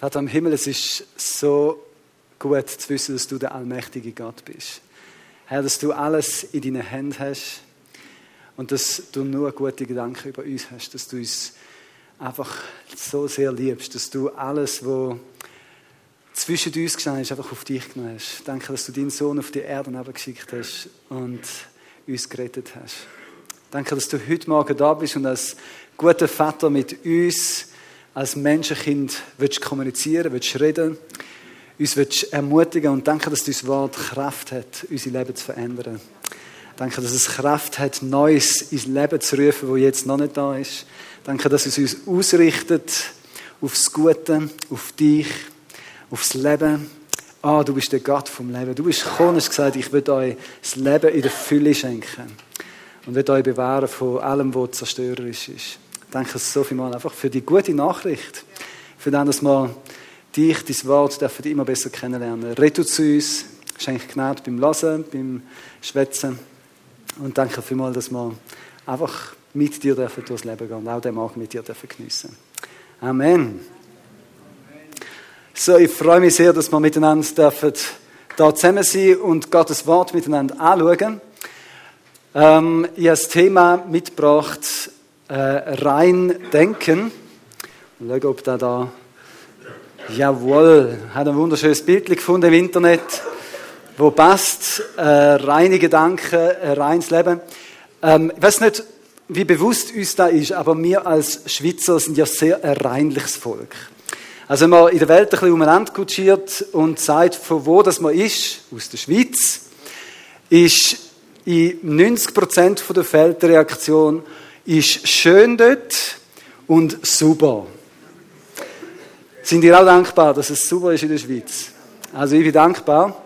Vater im Himmel, es ist so gut zu wissen, dass du der allmächtige Gott bist. Herr, dass du alles in deinen Händen hast und dass du nur gute Gedanken über uns hast, dass du uns einfach so sehr liebst, dass du alles, was zwischen uns gestanden ist, einfach auf dich genommen hast. Danke, dass du deinen Sohn auf die Erde geschickt hast und uns gerettet hast. Danke, dass du heute Morgen da bist und als guter Vater mit uns als Menschenkind willst kommunizieren, willst reden, uns willst ermutigen und danke, dass dein Wort Kraft hat, unser Leben zu verändern. Danke, dass es Kraft hat, Neues ins Leben zu rufen, wo jetzt noch nicht da ist. Danke, dass es uns ausrichtet aufs Gute, auf dich, aufs Leben. Ah, du bist der Gott vom Leben. Du bist gekommen und hast gesagt, ich will euch das Leben in der Fülle schenken. Und will euch bewahren von allem, was zerstörerisch ist. Danke so viel mal einfach für die gute Nachricht. Für das, dass wir dich, dein Wort dürfen immer besser kennenlernen. Rede zu uns, schenke Gnade beim Lesen, beim Schwätzen. Und danke vielmals, dass wir einfach mit dir dürfen durchs Leben gehen und auch den Morgen mit dir dürfen geniessen. Amen. So, ich freue mich sehr, dass wir miteinander dürfen da zusammen sein und Gottes Wort miteinander anschauen. Ähm, ich habe das Thema mitgebracht, äh, rein denken. Mal schauen, ob da da. Jawohl, hat ein wunderschönes Bild gefunden im Internet, wo passt. Äh, reine Gedanken, äh, reines Leben. Ähm, ich weiß nicht, wie bewusst uns da ist, aber wir als Schweizer sind ja sehr ein reinliches Volk. Also wenn man in der Welt ein bisschen umeinander kutschiert und sagt, von wo das man ist, aus der Schweiz, ist in 90 Prozent der Fälle Reaktion, ist schön dort und super. Sind ihr auch dankbar, dass es super ist in der Schweiz? Also ich bin dankbar.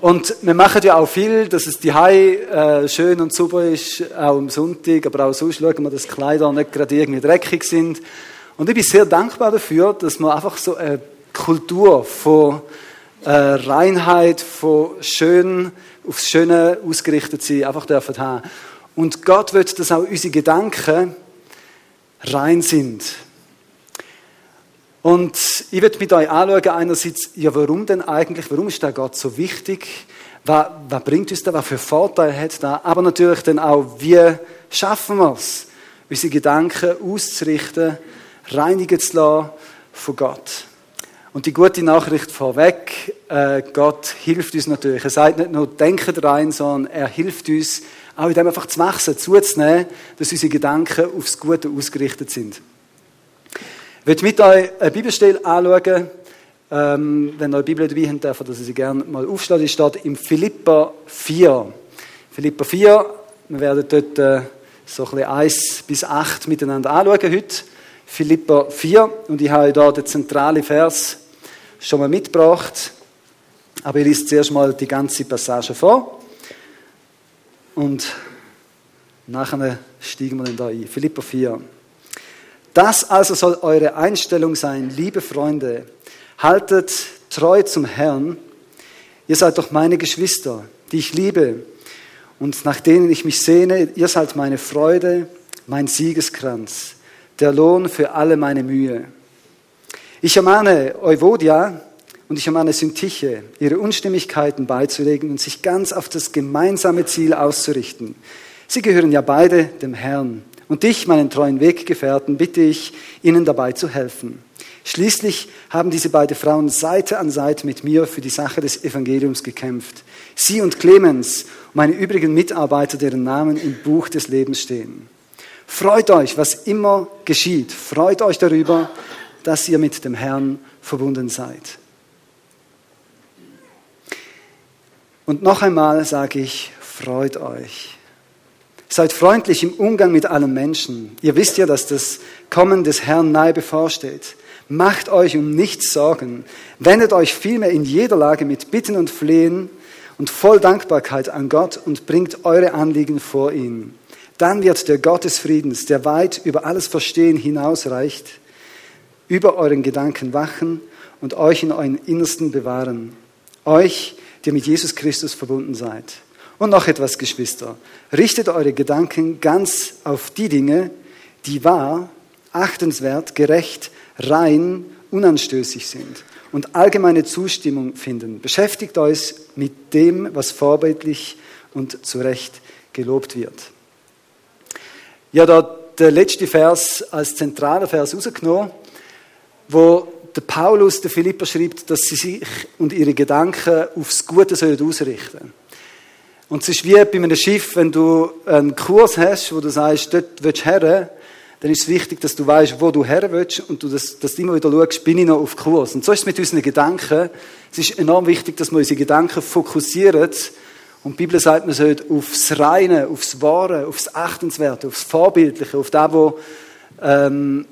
Und wir machen ja auch viel, dass es die äh, schön und super ist, auch am Sonntag, aber auch sonst schauen wir, dass die Kleider nicht gerade irgendwie dreckig sind. Und ich bin sehr dankbar dafür, dass wir einfach so eine Kultur von äh, Reinheit, von schön, aufs Schöne ausgerichtet sein, einfach dürfen haben. Und Gott will, dass auch unsere Gedanken rein sind. Und ich werde mit euch anschauen, einerseits, ja, warum denn eigentlich, warum ist der Gott so wichtig? Was, was bringt uns da, was für Vorteile hat da? Aber natürlich dann auch, wie schaffen wir es, unsere Gedanken auszurichten, reinigen zu lassen von Gott. Und die gute Nachricht vorweg, äh, Gott hilft uns natürlich. Er sagt nicht nur, denkt rein, sondern er hilft uns, auch in dem einfach zu wachsen, zuzunehmen, dass unsere Gedanken aufs Gute ausgerichtet sind. Ich möchte mit euch eine Bibelstelle anschauen. Ähm, wenn ihr eine Bibel dabei habt, dürft ihr sie gerne mal aufschlagen. Die steht im Philippa 4. Philippa 4, wir werden dort äh, so ein bisschen 1 bis 8 miteinander anschauen heute. Philippa 4 und ich habe hier den zentralen Vers schon mal mitgebracht. Aber ich lese zuerst mal die ganze Passage vor. Und nachher steigen wir dann da ein. Philippa 4. Das also soll eure Einstellung sein, liebe Freunde. Haltet treu zum Herrn. Ihr seid doch meine Geschwister, die ich liebe und nach denen ich mich sehne. Ihr seid meine Freude, mein Siegeskranz, der Lohn für alle meine Mühe. Ich ermahne Euvodia, und ich ermahne Syntiche, ihre Unstimmigkeiten beizulegen und sich ganz auf das gemeinsame Ziel auszurichten. Sie gehören ja beide dem Herrn. Und dich, meinen treuen Weggefährten, bitte ich, ihnen dabei zu helfen. Schließlich haben diese beiden Frauen Seite an Seite mit mir für die Sache des Evangeliums gekämpft. Sie und Clemens meine übrigen Mitarbeiter, deren Namen im Buch des Lebens stehen. Freut euch, was immer geschieht. Freut euch darüber, dass ihr mit dem Herrn verbunden seid. Und noch einmal sage ich, freut euch. Seid freundlich im Umgang mit allen Menschen. Ihr wisst ja, dass das Kommen des Herrn nahe bevorsteht. Macht euch um nichts Sorgen. Wendet euch vielmehr in jeder Lage mit Bitten und Flehen und voll Dankbarkeit an Gott und bringt eure Anliegen vor ihn. Dann wird der Gott des Friedens, der weit über alles Verstehen hinausreicht, über euren Gedanken wachen und euch in euren Innersten bewahren. Euch, die mit Jesus Christus verbunden seid. Und noch etwas, Geschwister. Richtet eure Gedanken ganz auf die Dinge, die wahr, achtenswert, gerecht, rein unanstößig sind und allgemeine Zustimmung finden. Beschäftigt euch mit dem, was vorbildlich und zu Recht gelobt wird. Ja, da der letzte Vers als zentraler Vers rausgenommen, wo der Paulus der Philipper schreibt, dass sie sich und ihre Gedanken aufs Gute sollen ausrichten. Und es ist wie bei einem Schiff, wenn du einen Kurs hast, wo du sagst, dort willst du her, dann ist es wichtig, dass du weißt, wo du her willst und du das, dass du immer wieder schaust, bin ich noch auf Kurs. Und so ist es mit unseren Gedanken. Es ist enorm wichtig, dass wir unsere Gedanken fokussieren. Und die Bibel sagt, man sollte aufs Reine, aufs Wahre, aufs Achtenswerte, aufs Vorbildliche, auf das, wo ähm,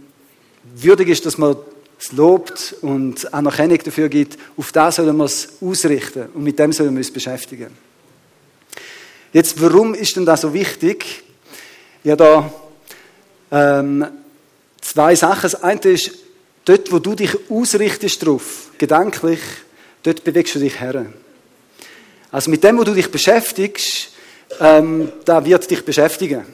würdig ist, dass man es lobt und Anerkennung dafür gibt, auf das sollen wir es ausrichten und mit dem sollen wir uns beschäftigen. Jetzt, warum ist denn das so wichtig? Ja, da ähm, zwei Sachen. Das eine ist, dort, wo du dich ausrichtest drauf, gedanklich, dort bewegst du dich her. Also mit dem, wo du dich beschäftigst, ähm, da wird dich beschäftigen.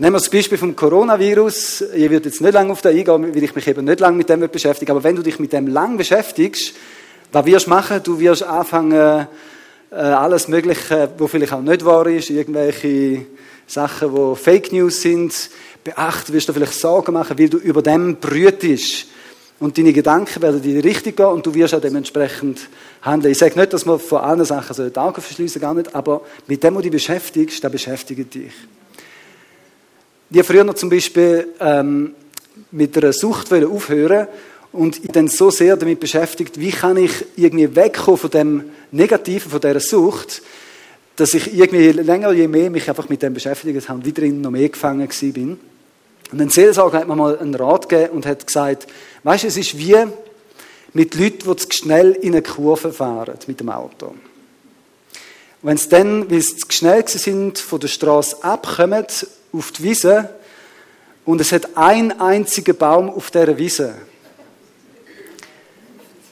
Nehmen wir das Beispiel vom Coronavirus. Ich würde jetzt nicht lange auf das eingehen, weil ich mich eben nicht lange mit dem beschäftige. Aber wenn du dich mit dem lang beschäftigst, was wirst du machen? Du wirst anfangen, äh, alles Mögliche, wo vielleicht auch nicht wahr ist, irgendwelche Sachen, wo Fake News sind, beachten, wirst du vielleicht Sorgen machen, weil du über dem brütest. Und deine Gedanken werden in die gehen und du wirst auch dementsprechend handeln. Ich sage nicht, dass man vor allen Sachen die Augen verschließen gar nicht, aber mit dem, was du dich beschäftigst, da beschäftigt dich. Die früher noch zum Beispiel ähm, mit einer Sucht aufhören und ich dann so sehr damit beschäftigt, wie kann ich irgendwie wegkommen von dem Negativen, von dieser Sucht, dass ich irgendwie je länger, je mehr mich einfach mit dem beschäftigt habe, wieder in noch mehr gefangen bin. Und ein Seelsorger hat mir mal einen Rat gegeben und hat gesagt, weißt du, es ist wie mit Leuten, die zu schnell in eine Kurve fahren mit dem Auto. Wenn sie dann, weil sie zu schnell sind, von der Straße abkommen auf die Wiese und es hat ein einziger Baum auf dieser Wiese.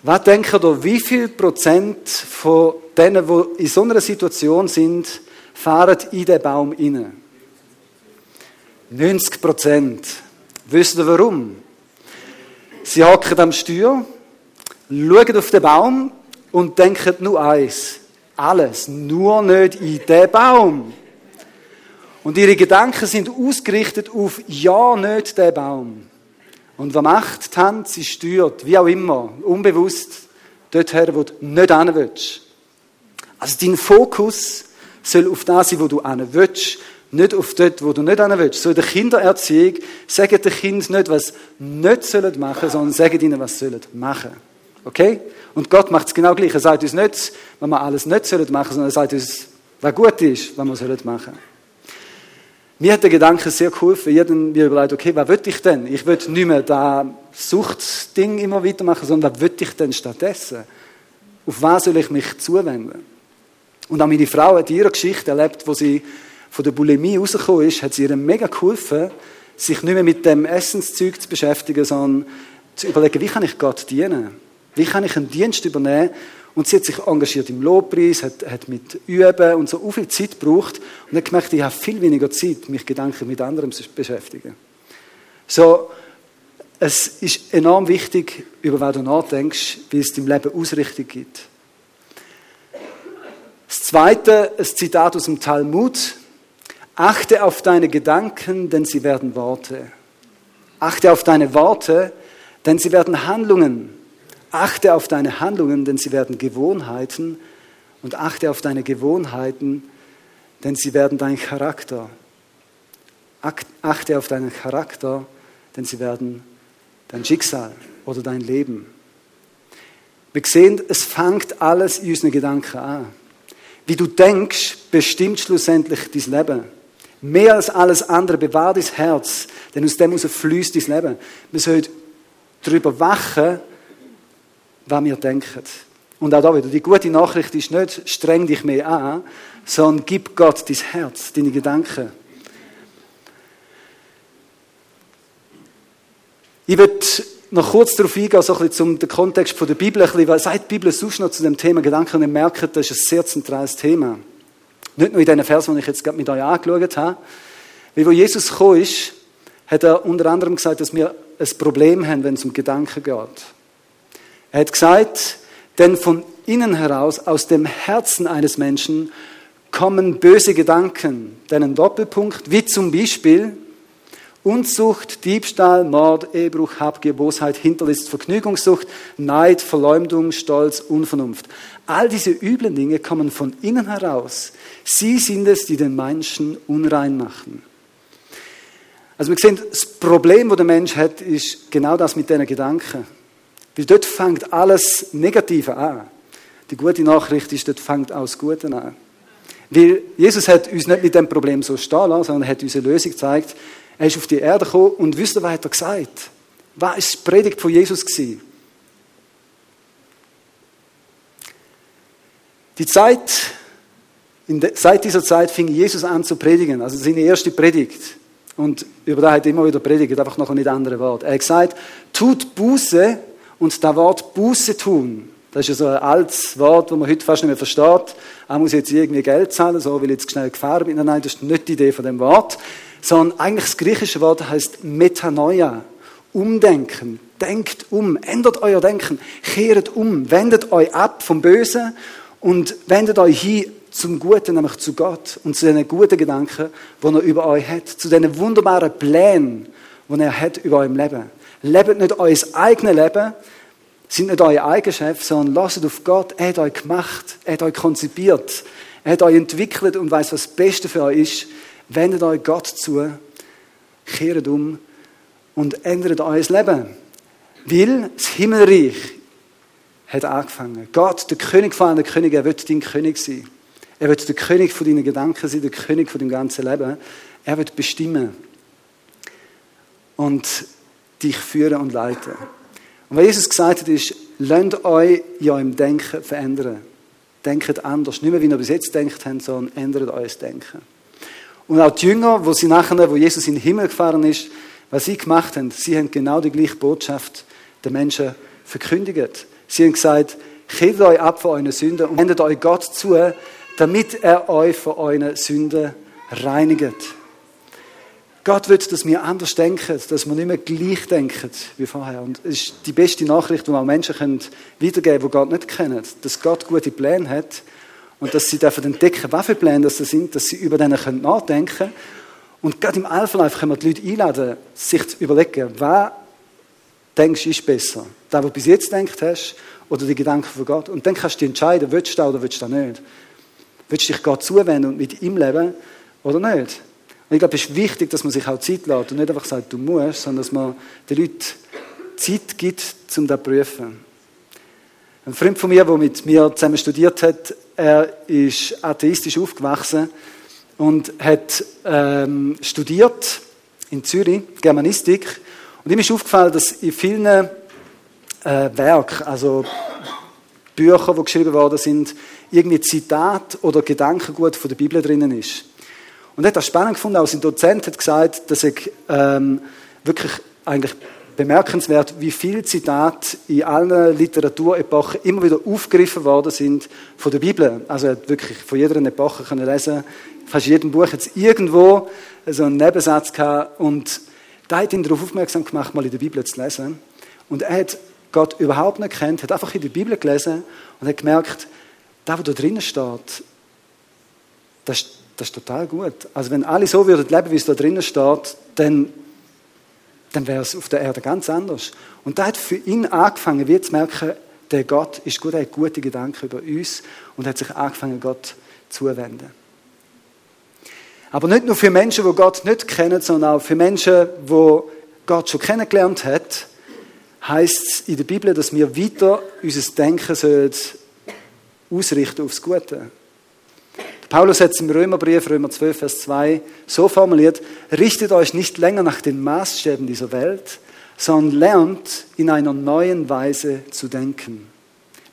Was denkt ihr, wie viel Prozent von denen, die in so einer Situation sind, fahren in den Baum hinein? 90 Prozent. Wisst ihr warum? Sie hocken am Steuer, schauen auf den Baum und denken nur eins. Alles, nur nicht in den Baum. Und ihre Gedanken sind ausgerichtet auf ja, nicht den Baum. Und was macht die Hand? Sie steuert, wie auch immer, unbewusst, dorthin, wo du nicht hin willst. Also dein Fokus soll auf das sein, wo du hin willst nicht auf dort, wo du nicht hin willst. So in der Kindererziehung sagen den Kindern nicht, was nicht sollen machen, sondern sagen ihnen, was sollen machen. Okay? Und Gott macht es genau gleich. Er sagt uns nicht, wenn wir alles nicht sollen machen, sondern er sagt uns, was gut ist, was wir sollen machen. Mir hat der Gedanke sehr geholfen. Ich habe mir überlegt, okay, was will ich denn? Ich will nicht mehr das Suchtding immer weitermachen, sondern was will ich denn stattdessen? Auf was soll ich mich zuwenden? Und auch meine Frau hat ihre Geschichte erlebt, wo sie von der Bulimie rausgekommen ist, hat sie ihr mega geholfen, sich nicht mehr mit dem Essenszeug zu beschäftigen, sondern zu überlegen, wie kann ich Gott dienen? Wie kann ich einen Dienst übernehmen? Und sie hat sich engagiert im Lobpreis, hat, hat mit Üben und so viel Zeit gebraucht und hat gemerkt, ich habe viel weniger Zeit, mich Gedanken mit anderen zu beschäftigen. So, es ist enorm wichtig, über was du nachdenkst, wie es deinem Leben Ausrichtung gibt. Das zweite, ein Zitat aus dem Talmud, Achte auf deine Gedanken, denn sie werden Worte. Achte auf deine Worte, denn sie werden Handlungen. Achte auf deine Handlungen, denn sie werden Gewohnheiten. Und achte auf deine Gewohnheiten, denn sie werden dein Charakter. Achte auf deinen Charakter, denn sie werden dein Schicksal oder dein Leben. Wir sehen, es fängt alles in unseren Gedanken an. Wie du denkst, bestimmt schlussendlich dein Leben. Mehr als alles andere bewahr dein Herz, denn aus dem heraus fließt dein Leben. Wir sollen darüber wachen, was wir denken. Und auch da wieder, die gute Nachricht ist nicht, streng dich mehr an, sondern gib Gott dein Herz, deine Gedanken. Ich will noch kurz darauf eingehen, so ein bisschen zum Kontext der Bibel, ein bisschen, was sagt die Bibel sonst noch zu dem Thema Gedanken? Und ihr merkt, das ist ein sehr zentrales Thema. Nicht nur in diesen Versen, die ich jetzt gerade mit euch angeschaut habe. Weil wo Jesus gekommen ist, hat er unter anderem gesagt, dass wir ein Problem haben, wenn es um Gedanken geht. Er hat gesagt, denn von innen heraus, aus dem Herzen eines Menschen, kommen böse Gedanken. Denn ein Doppelpunkt, wie zum Beispiel Unzucht, Diebstahl, Mord, Ehebruch, Habgier, Bosheit, Hinterlist, Vergnügungssucht, Neid, Verleumdung, Stolz, Unvernunft. All diese üblen Dinge kommen von innen heraus. Sie sind es, die den Menschen unrein machen. Also wir sehen, das Problem, das der Mensch hat, ist genau das mit diesen Gedanken. Weil dort fängt alles Negative an. Die gute Nachricht ist, dort fängt das Gute an. Weil Jesus hat uns nicht mit dem Problem so stehen lassen, sondern hat uns eine Lösung gezeigt, er ist auf die Erde gekommen und wisst ihr, was hat er gesagt? Was war die Predigt von Jesus? Die Zeit, seit dieser Zeit fing Jesus an zu predigen, also seine erste Predigt. Und über das hat er immer wieder predigt, einfach noch ein andere Wort. Er hat gesagt, tut Buße und das Wort Buße tun. Das ist ja so ein altes Wort, das man heute fast nicht mehr versteht. Er muss jetzt irgendwie Geld zahlen, so will jetzt schnell gefahren bin. Nein, das ist nicht die Idee von dem Wort sondern eigentlich das griechische Wort heißt Metanoia, umdenken. Denkt um, ändert euer Denken, kehrt um, wendet euch ab vom Bösen und wendet euch hin zum Guten, nämlich zu Gott und zu den guten Gedanken, die er über euch hat, zu den wunderbaren Plänen, die er hat über eurem Leben. Lebt nicht euer eigenes Leben, sind nicht euer eigener Chef, sondern lasst auf Gott. Er hat euch gemacht, er hat euch konzipiert, er hat euch entwickelt und weiß, was das Beste für euch ist. Wendet euch Gott zu, kehrt um und ändert euer Leben. Weil das Himmelreich hat angefangen. Gott, der König von allen Königen, er wird dein König sein. Er wird der König von deinen Gedanken sein, der König von deinem ganzen Leben. Er wird bestimmen und dich führen und leiten. Und was Jesus gesagt hat, ist, lasst euch in eurem Denken verändern. Denkt anders. Nicht mehr, wie ihr bis jetzt denkt habt, sondern ändert euer Denken. Und auch die Jünger, wo sie nachher, wo Jesus in den Himmel gefahren ist, was sie gemacht haben, sie haben genau die gleiche Botschaft den Menschen verkündigt. Sie haben gesagt, kehrt euch ab von euren Sünden und wendet euch Gott zu, damit er euch von euren Sünden reinigt. Gott will, dass wir anders denken, dass wir nicht mehr gleich denken wie vorher. Und es ist die beste Nachricht, die wir Menschen weitergeben können, die Gott nicht kennen. Dass Gott gute Pläne hat und dass sie dürfen entdecken, was für Pläne das sind, dass sie über denen nachdenken können. Und gerade im Alpha können wir die Leute einladen, sich zu überlegen, was denkst du ist besser? Das, was du bis jetzt gedacht hast, oder die Gedanken von Gott? Und dann kannst du dich entscheiden, willst du das oder willst du das nicht? Willst du dich Gott zuwenden und mit ihm leben oder nicht? Und ich glaube, es ist wichtig, dass man sich auch Zeit lässt und nicht einfach sagt, du musst, sondern dass man den Leuten Zeit gibt, um das zu prüfen. Ein Freund von mir, der mit mir zusammen studiert hat, er ist atheistisch aufgewachsen und hat ähm, studiert in Zürich Germanistik. Und ihm ist aufgefallen, dass in vielen äh, Werken, also Bücher, die geschrieben worden sind, irgendwie Zitat oder Gedankengut von der Bibel drinnen ist. Und er hat das spannend gefunden, auch sein Dozent hat gesagt, dass er ähm, wirklich eigentlich bemerkenswert, wie viele Zitate in allen Literaturepochen immer wieder aufgegriffen worden sind von der Bibel. Also er hat wirklich von jeder Epoche können lesen, fast in jedem Buch jetzt irgendwo so einen Nebensatz gehabt und da hat ihn darauf aufmerksam gemacht, mal in der Bibel zu lesen. Und er hat Gott überhaupt nicht kennt, hat einfach in der Bibel gelesen und hat gemerkt, da, wo da drinnen steht, das, das ist total gut. Also wenn alle so würden leben, wie es da drinnen steht, dann dann wäre es auf der Erde ganz anders. Und da hat für ihn angefangen, wie zu merken, der Gott ist gut, er hat gute Gedanken über uns und hat sich angefangen, Gott zuwenden. Aber nicht nur für Menschen, die Gott nicht kennen, sondern auch für Menschen, die Gott schon kennengelernt hat, heißt es in der Bibel, dass wir weiter unser Denken ausrichten aufs Gute. Paulus hat es im Römerbrief, Römer 12, Vers 2, so formuliert, richtet euch nicht länger nach den Maßstäben dieser Welt, sondern lernt in einer neuen Weise zu denken.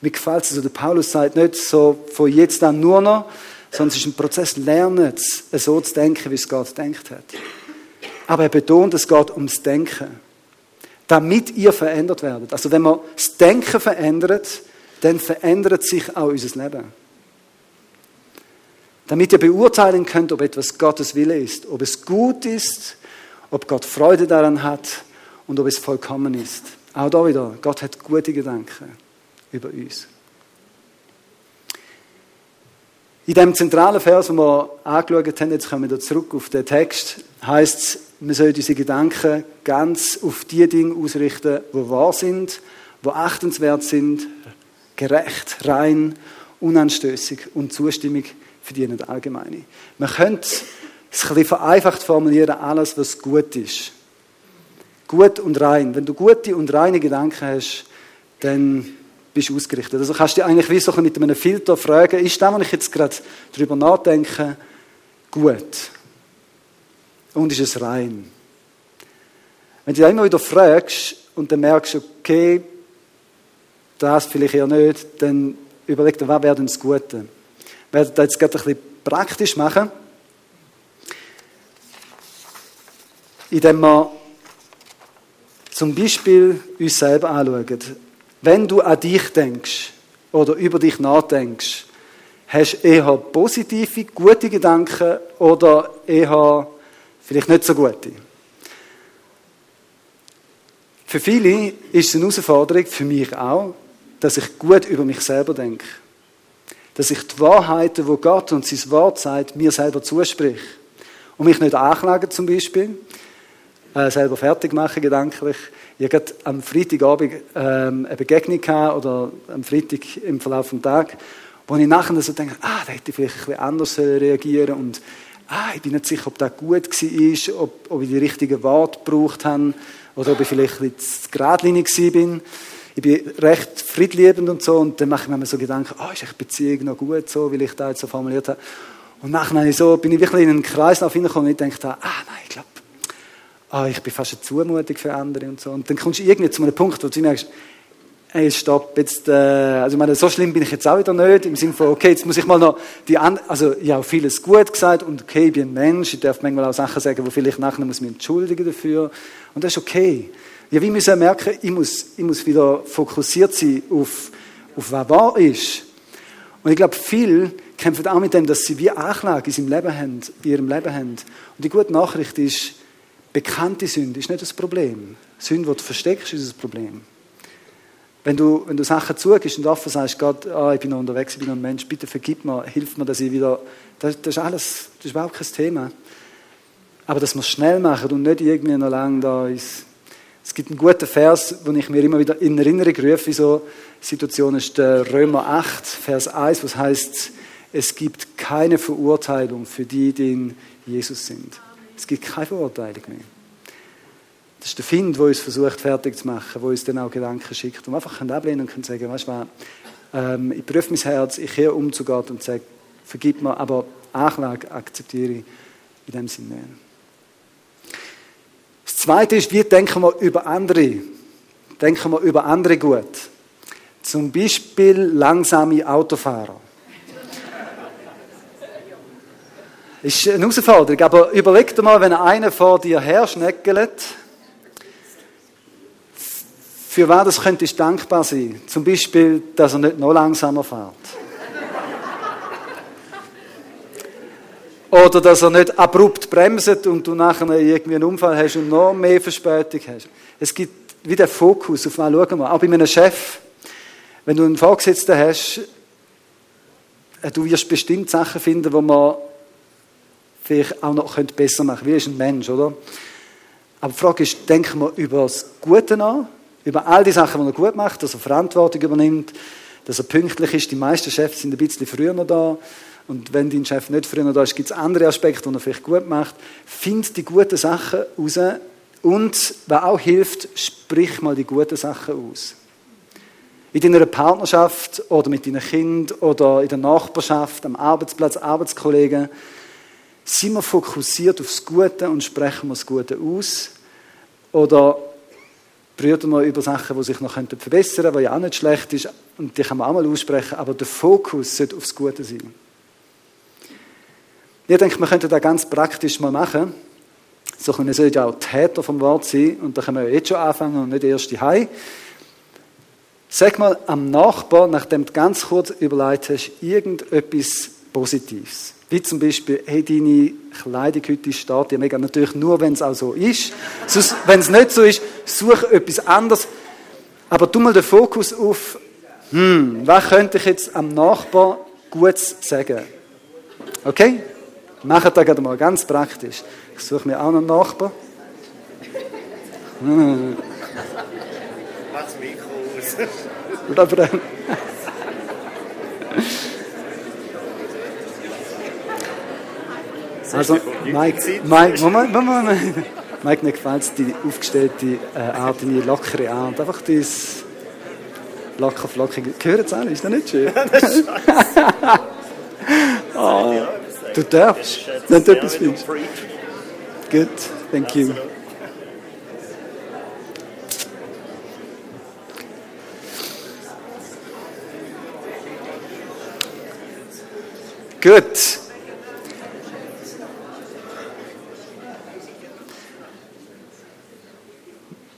Mir gefällt es, also der Paulus sagt nicht so von jetzt an nur noch, sondern es ist ein Prozess, lernt so zu denken, wie es Gott denkt hat. Aber er betont, es geht ums Denken. Damit ihr verändert werdet. Also wenn man das Denken verändert, dann verändert sich auch unser Leben damit ihr beurteilen könnt, ob etwas Gottes Wille ist, ob es gut ist, ob Gott Freude daran hat und ob es vollkommen ist. Auch da wieder, Gott hat gute Gedanken. über uns. In dem zentralen Vers, den wir angeschaut haben, jetzt kommen wir zurück auf den Text, heißt es, wir sollen unsere Gedanken ganz auf die Dinge ausrichten, die wahr sind, die achtenswert sind, gerecht, rein, unanstößig und Zustimmung verdienen allgemeine. Man könnte es ein bisschen vereinfacht formulieren, alles, was gut ist. Gut und rein. Wenn du gute und reine Gedanken hast, dann bist du ausgerichtet. Also kannst du dich eigentlich wie so mit einem Filter fragen, ist das, was ich jetzt gerade darüber nachdenke, gut? Und ist es rein? Wenn du dich immer wieder fragst und dann merkst, okay, das vielleicht eher nicht, dann überleg dir, was wäre denn das Gute? Werde das jetzt gerade ein bisschen praktisch machen, indem wir zum Beispiel uns selber anschauen. Wenn du an dich denkst oder über dich nachdenkst, hast du eher positive, gute Gedanken oder eher vielleicht nicht so gute? Für viele ist es eine Herausforderung, für mich auch, dass ich gut über mich selber denke. Dass ich die Wahrheiten, wo Gott und sein Wort sagt, mir selber zusprich. Und mich nicht anklagen zum Beispiel, äh, selber fertig machen gedanklich. Ich hatte am Freitagabend ähm, eine Begegnung gehabt, oder am Freitag im Verlauf des Tages, wo ich nachher so denke, ah, da hätte ich vielleicht ein bisschen anders reagieren und ah, ich bin nicht sicher, ob das gut war, ob, ob ich die richtigen Worte gebraucht habe oder ob ich vielleicht ein bisschen geradlinig bin. Ich bin recht friedliebend und so und dann mache ich mir so Gedanken, oh, ist die Beziehung noch gut so, wie ich das jetzt so formuliert habe. Und nachher so, bin ich wirklich in einen Kreis hineingekommen und ich denke, ah nein, ich glaube, ah, ich bin fast eine Zumutung für andere und so. Und dann kommst du irgendwie zu einem Punkt, wo du merkst, hey, stopp, jetzt, äh, also ich meine, so schlimm bin ich jetzt auch wieder nicht, im Sinne von, okay, jetzt muss ich mal noch die anderen, also ich habe vieles gut gesagt und okay, ich bin ein Mensch, ich darf manchmal auch Sachen sagen, wo vielleicht nachher muss ich mich entschuldigen dafür und das ist okay. Ja, wie müssen wir merken, ich muss, ich muss wieder fokussiert sein auf, auf was wahr ist. Und ich glaube, viele kämpfen auch mit dem, dass sie wie Anklage in, Leben haben, in ihrem Leben haben. Und die gute Nachricht ist, Bekannte Sünde ist nicht das Problem. Sünde, die du versteckst, ist das Problem. Wenn du, wenn du Sachen zugibst und offen sagst, Gott, ah, ich bin noch unterwegs, ich bin noch ein Mensch, bitte vergib mir, hilf mir, dass ich wieder, das, das ist alles, das ist überhaupt kein Thema. Aber dass wir es schnell machen und nicht irgendwie noch lange da ist. Es gibt einen guten Vers, den ich mir immer wieder in Erinnerung rufe, in so Situationen, ist der Römer 8, Vers 1, was heißt, es gibt keine Verurteilung für die, die in Jesus sind. Es gibt keine Verurteilung mehr. Das ist der Find, der uns versucht, fertig zu machen, der uns dann auch Gedanken schickt, wo wir einfach ablehnen und können sagen, weißt du was, ähm, ich prüfe mein Herz, ich gehe um zu Gott und sage, vergib mir, aber Anklage akzeptiere ich in dem Sinne nicht. Zweite ist, wie denken wir über andere? Denken wir über andere gut? Zum Beispiel langsame Autofahrer. ist eine Herausforderung. Aber überleg dir mal, wenn einer vor dir her schneckelt, für was das könntest du dankbar sein? Zum Beispiel, dass er nicht noch langsamer fährt. Oder dass er nicht abrupt bremset und du nachher irgendwie einen Unfall hast und noch mehr Verspätung hast. Es gibt wieder Fokus auf was schauen wir. Auch bei einem Chef. Wenn du einen Vorgesetzten hast, äh, du wirst bestimmt Sachen finden, wo man vielleicht auch noch besser machen könnte. Wie ist ein Mensch, oder? Aber die Frage ist, denken wir über das Gute nach, über all die Sachen, die er gut macht, dass er Verantwortung übernimmt, dass er pünktlich ist. Die meisten Chefs sind ein bisschen früher noch da. Und wenn dein Chef nicht früher da ist, gibt es andere Aspekte, die er vielleicht gut macht. Find die guten Sachen raus. Und, was auch hilft, sprich mal die guten Sachen aus. In deiner Partnerschaft oder mit deinem Kind oder in der Nachbarschaft, am Arbeitsplatz, Arbeitskollegen sind wir fokussiert aufs Gute und sprechen wir das Gute aus? Oder brüten wir über Sachen, die sich noch verbessern könnten, was ja auch nicht schlecht ist, und die kann man auch mal aussprechen, aber der Fokus sollte aufs Gute sein. Ich denke, wir könnten das ganz praktisch mal machen. So, wir sollten ja auch Täter vom Wort sein, und da können wir jetzt schon anfangen und nicht erst die Hai. Sag mal am Nachbar, nachdem du ganz kurz überlegt hast, irgendetwas Positives. Wie zum Beispiel, hey, deine Kleidung heute steht dir mega. Natürlich nur, wenn es auch so ist. wenn es nicht so ist, such etwas anderes. Aber tu mal den Fokus auf, Hm, was könnte ich jetzt am Nachbar gut sagen? Okay? Machen das gerade mal ganz praktisch. Ich suche mir auch einen Nachbar. Hm. Mach's Mikro aus. Oder brennen. Also, Mike, Mike, Moment, Moment, Moment. Mike, mir gefällt die aufgestellte äh, Art, deine lockere Art. Einfach dieses locker flockige. Gehört es alle? Ist das nicht schön? oh, du darfst, du etwas findest. Good, thank you. Gut.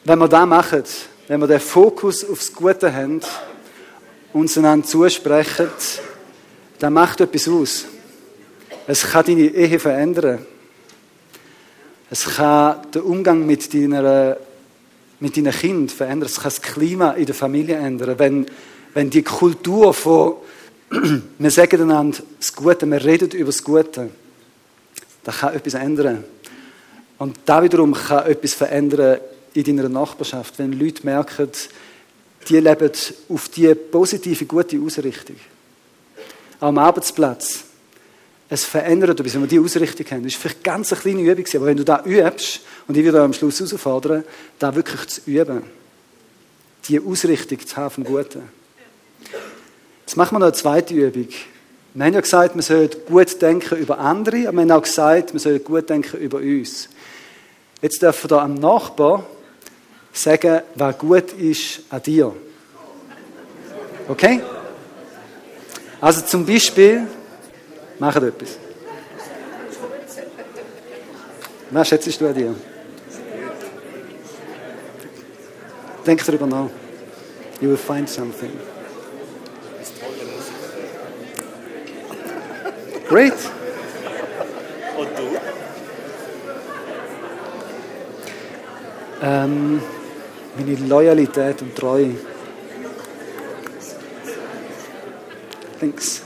Wenn wir das machen, wenn wir den Fokus aufs Gute haben, uns einander zusprechen, dann macht etwas aus. Es kann deine Ehe verändern. Es kann den Umgang mit deiner, mit deinen Kind verändern. Es kann das Klima in der Familie ändern. Wenn, wenn die Kultur von, wir sagen einander das Gute, wir reden über das Gute, das kann etwas ändern. Und da wiederum kann etwas verändern in deiner Nachbarschaft, wenn Leute merken, die leben auf die positive, gute Ausrichtung. Am Arbeitsplatz. Es verändert etwas, wenn wir diese Ausrichtung haben. Das ist vielleicht ganz eine kleine Übung, aber wenn du da übst, und ich würde am Schluss herausfordern, da wirklich zu üben, die Ausrichtung zu haben vom Guten. Jetzt machen wir noch eine zweite Übung. Wir haben ja gesagt, wir sollen gut denken über andere, aber wir haben auch gesagt, wir sollen gut denken über uns. Jetzt dürfen wir da am Nachbar sagen, was gut ist an dir. Okay? Also zum Beispiel, macht etwas. Was schätzt du an dir? Denk darüber nach. You will find something. Great. Und du? Ähm, meine Loyalität und Treue. Thanks.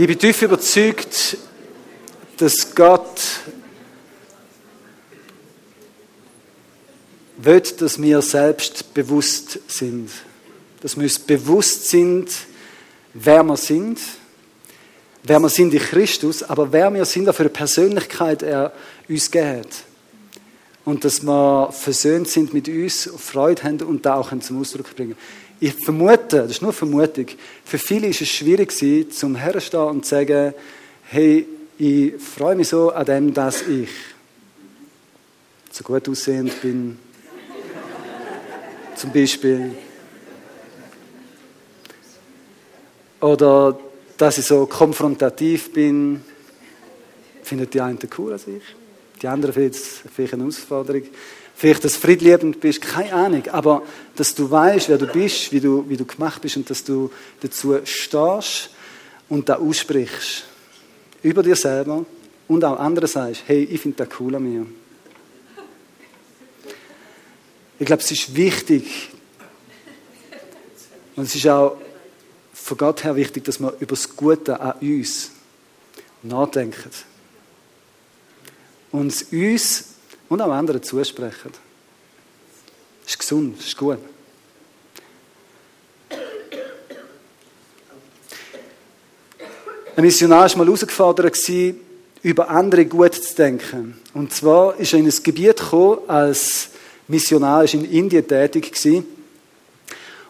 Ich bin tief überzeugt, dass Gott will, dass wir selbst bewusst sind. Dass wir uns bewusst sind, wer wir sind, wer wir sind in Christus, aber wer wir sind, auf eine Persönlichkeit er uns gegeben hat. Und dass wir versöhnt sind mit uns, Freude haben und da auch zum Ausdruck bringen. Ich vermute, das ist nur Vermutung, für viele ist es schwierig gewesen, zum Herstehen und zu sagen, hey, ich freue mich so an dem, dass ich so gut aussehend bin, zum Beispiel. Oder dass ich so konfrontativ bin, findet die einen cool als ich. Die anderen finden es vielleicht eine Herausforderung. Vielleicht, dass du friedliebend bist, keine Ahnung. Aber, dass du weißt, wer du bist, wie du, wie du gemacht bist und dass du dazu stehst und da aussprichst. Über dir selber und auch anderen sagst, hey, ich finde das cool an mir. Ich glaube, es ist wichtig, und es ist auch von Gott her wichtig, dass wir über das Gute an uns nachdenken. Und es uns und auch anderen zusprechen. Das ist gesund, das ist gut. Ein Missionar war mal herausgefordert, über andere gut zu denken. Und zwar ist er in ein Gebiet gekommen, als Missionar, in Indien tätig gewesen.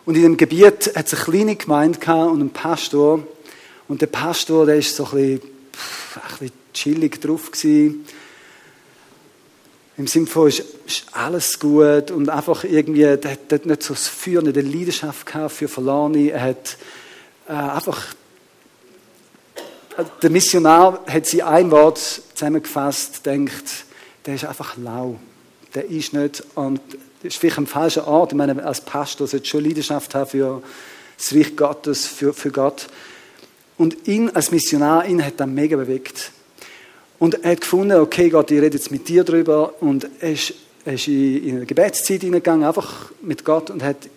Und in dem Gebiet hat es eine kleine Gemeinde und einen Pastor. Und der Pastor, der ist so ein bisschen, ein bisschen chillig drauf gewesen. Im Sinne von, ist, ist alles gut und einfach irgendwie, der hat nicht so das Feuer, nicht eine Leidenschaft gehabt für Verlorene. Er hat äh, einfach, der Missionar hat sie ein Wort zusammengefasst, denkt, der ist einfach lau. Der ist nicht, und Das ist vielleicht ein falscher Ort. Ich meine, als Pastor sollte schon Leidenschaft haben für das Reich Gottes, für, für Gott. Und ihn als Missionar, ihn hat das mega bewegt. Und er hat gefunden, okay Gott, ich rede jetzt mit dir drüber. Und er ist, er ist in eine Gebetszeit hineingegangen, einfach mit Gott und hat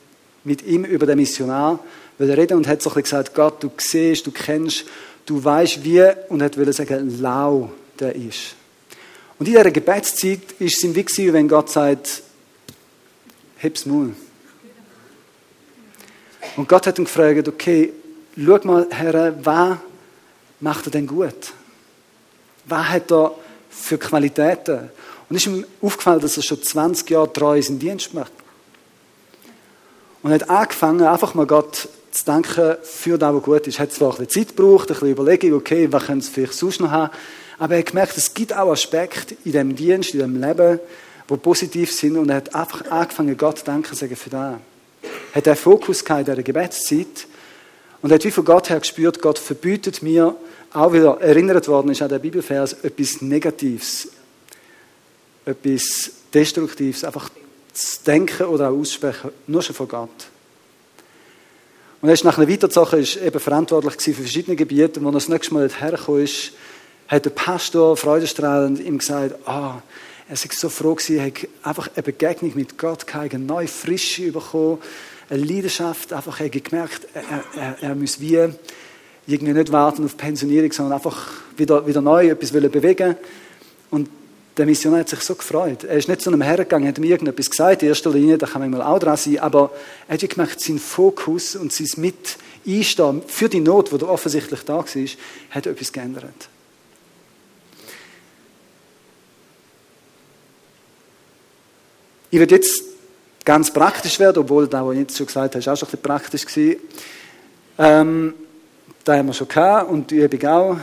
mit ihm über den Missionar reden und hat so ein bisschen gesagt, Gott, du siehst, du kennst, du weißt wie und hat wollte sagen, lau der ist. Und in dieser Gebetszeit ist es ihm wie wenn Gott sagt, heb's Maul. Und Gott hat ihn gefragt, okay, schau mal, Herr, was macht er denn gut? Was hat er für Qualitäten? Und es ist ihm aufgefallen, dass er schon 20 Jahre treu in seinen Dienst macht. Und hat angefangen, einfach mal Gott zu danken für das, was gut ist. Hat zwar ein bisschen Zeit gebraucht, ein bisschen Überlegung, okay, was können sie vielleicht sonst noch haben. Aber er hat gemerkt, es gibt auch Aspekte in dem Dienst, in dem Leben, die positiv sind. Und er hat einfach angefangen, Gott zu danken sagen für das. Er hat einen Fokus gehabt in dieser Gebetszeit. Und er hat wie von Gott her gespürt, Gott verbietet mir, auch wieder erinnert worden ist an der Bibelvers, etwas Negatives, etwas Destruktives, einfach zu denken oder auch aussprechen, nur schon von Gott. Und er ist nach einer weitergezogen, ist eben verantwortlich für verschiedene Gebiete. Und als er das nächste Mal hergekommen ist, hat der Pastor freudestrahlend ihm gesagt, ah, er sei so froh gewesen, er hat einfach eine Begegnung mit Gott gehabt, eine neue Frische bekommen, eine Leidenschaft, einfach er hat gemerkt, er, er, er muss wie irgendwie nicht warten auf Pensionierung, sondern einfach wieder, wieder neu etwas bewegen Und der Missionar hat sich so gefreut. Er ist nicht zu einem hergegangen, hat mir irgendetwas gesagt, in erster Linie, da kann man auch dran sein, aber er hat gemerkt, sein Fokus und sein Mit Einstehen für die Not, die offensichtlich da war, hat etwas geändert. Ich werde jetzt ganz praktisch werden, obwohl das, was ich jetzt schon gesagt habe, auch schon ein bisschen praktisch war. Ähm, da haben wir schon gehabt und die Übung auch.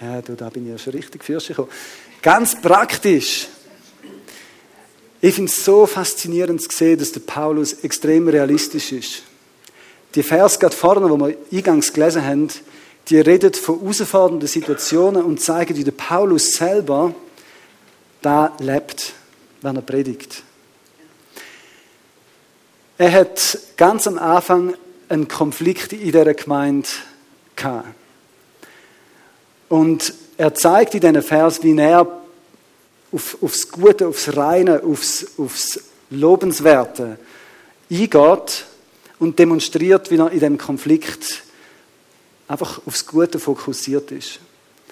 Ja, da bin ich ja schon richtig für gekommen. Ganz praktisch. Ich finde es so faszinierend zu sehen, dass der Paulus extrem realistisch ist. Die Vers gerade vorne, wo wir eingangs gelesen haben, die redet von herausfordernden Situationen und zeigen, wie der Paulus selber da lebt wenn er predigt. Er hat ganz am Anfang einen Konflikt in dieser Gemeinde gehabt. Und er zeigt in diesen Vers, wie er auf, aufs Gute, aufs Reine, aufs, aufs Lobenswerte eingeht und demonstriert, wie er in diesem Konflikt einfach aufs Gute fokussiert ist.